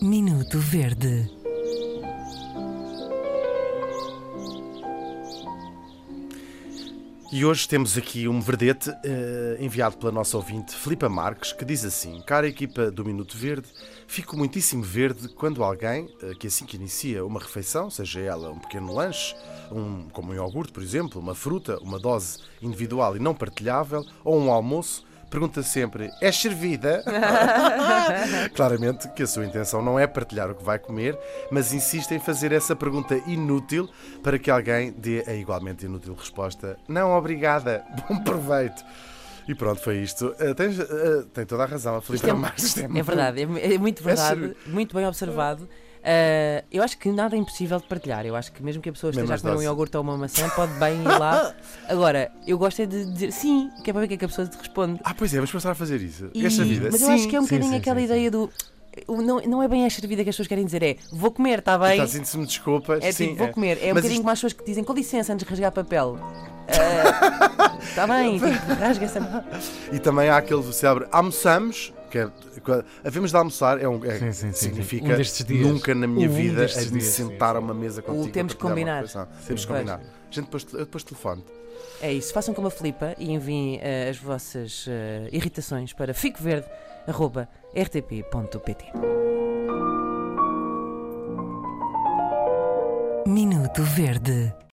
Minuto Verde. E hoje temos aqui um verdete eh, enviado pela nossa ouvinte Filipa Marques, que diz assim: Cara equipa do Minuto Verde, fico muitíssimo verde quando alguém, eh, que assim que inicia uma refeição, seja ela um pequeno lanche, um, como um iogurte, por exemplo, uma fruta, uma dose individual e não partilhável, ou um almoço, pergunta sempre: é servida? Claramente que a sua intenção não é partilhar o que vai comer, mas insiste em fazer essa pergunta inútil para que alguém dê a igualmente inútil resposta: não, obrigada, bom proveito. E pronto, foi isto. Uh, tens, uh, tem toda a razão, a Felipe Isto é, Marques. é verdade, é, é muito verdade, sério. muito bem observado. Uh, eu acho que nada é impossível de partilhar. Eu acho que mesmo que a pessoa esteja a comer um iogurte ou uma maçã, pode bem ir lá. Agora, eu gosto é de dizer sim, que é para ver o que é que a pessoa te responde. Ah, pois é, vamos começar a fazer isso. E- Esta vida. Mas eu sim, acho que é um sim, bocadinho sim, aquela ideia do. Não, não é bem esta vida que as pessoas querem dizer, é vou comer, está bem? Está assim, se me desculpas. É sim, tipo, vou comer. É um Mas bocadinho isto- como as pessoas que dizem com licença antes de rasgar papel. Está bem, rasga essa. E também há aquele célebre almoçamos, que é, havemos de almoçar, é um, é- Sim, sim, sim, sim. significa Um nunca na minha Um vida a de me sentar a uma mesa contigo. temos partilhar uma que combinar. Temos que combinar. Gente, depois, eu depois telefone. É isso, façam como a Filipa e enviem eh, as vossas eh, irritações para ficoverde.rtp.pt. Minuto Verde.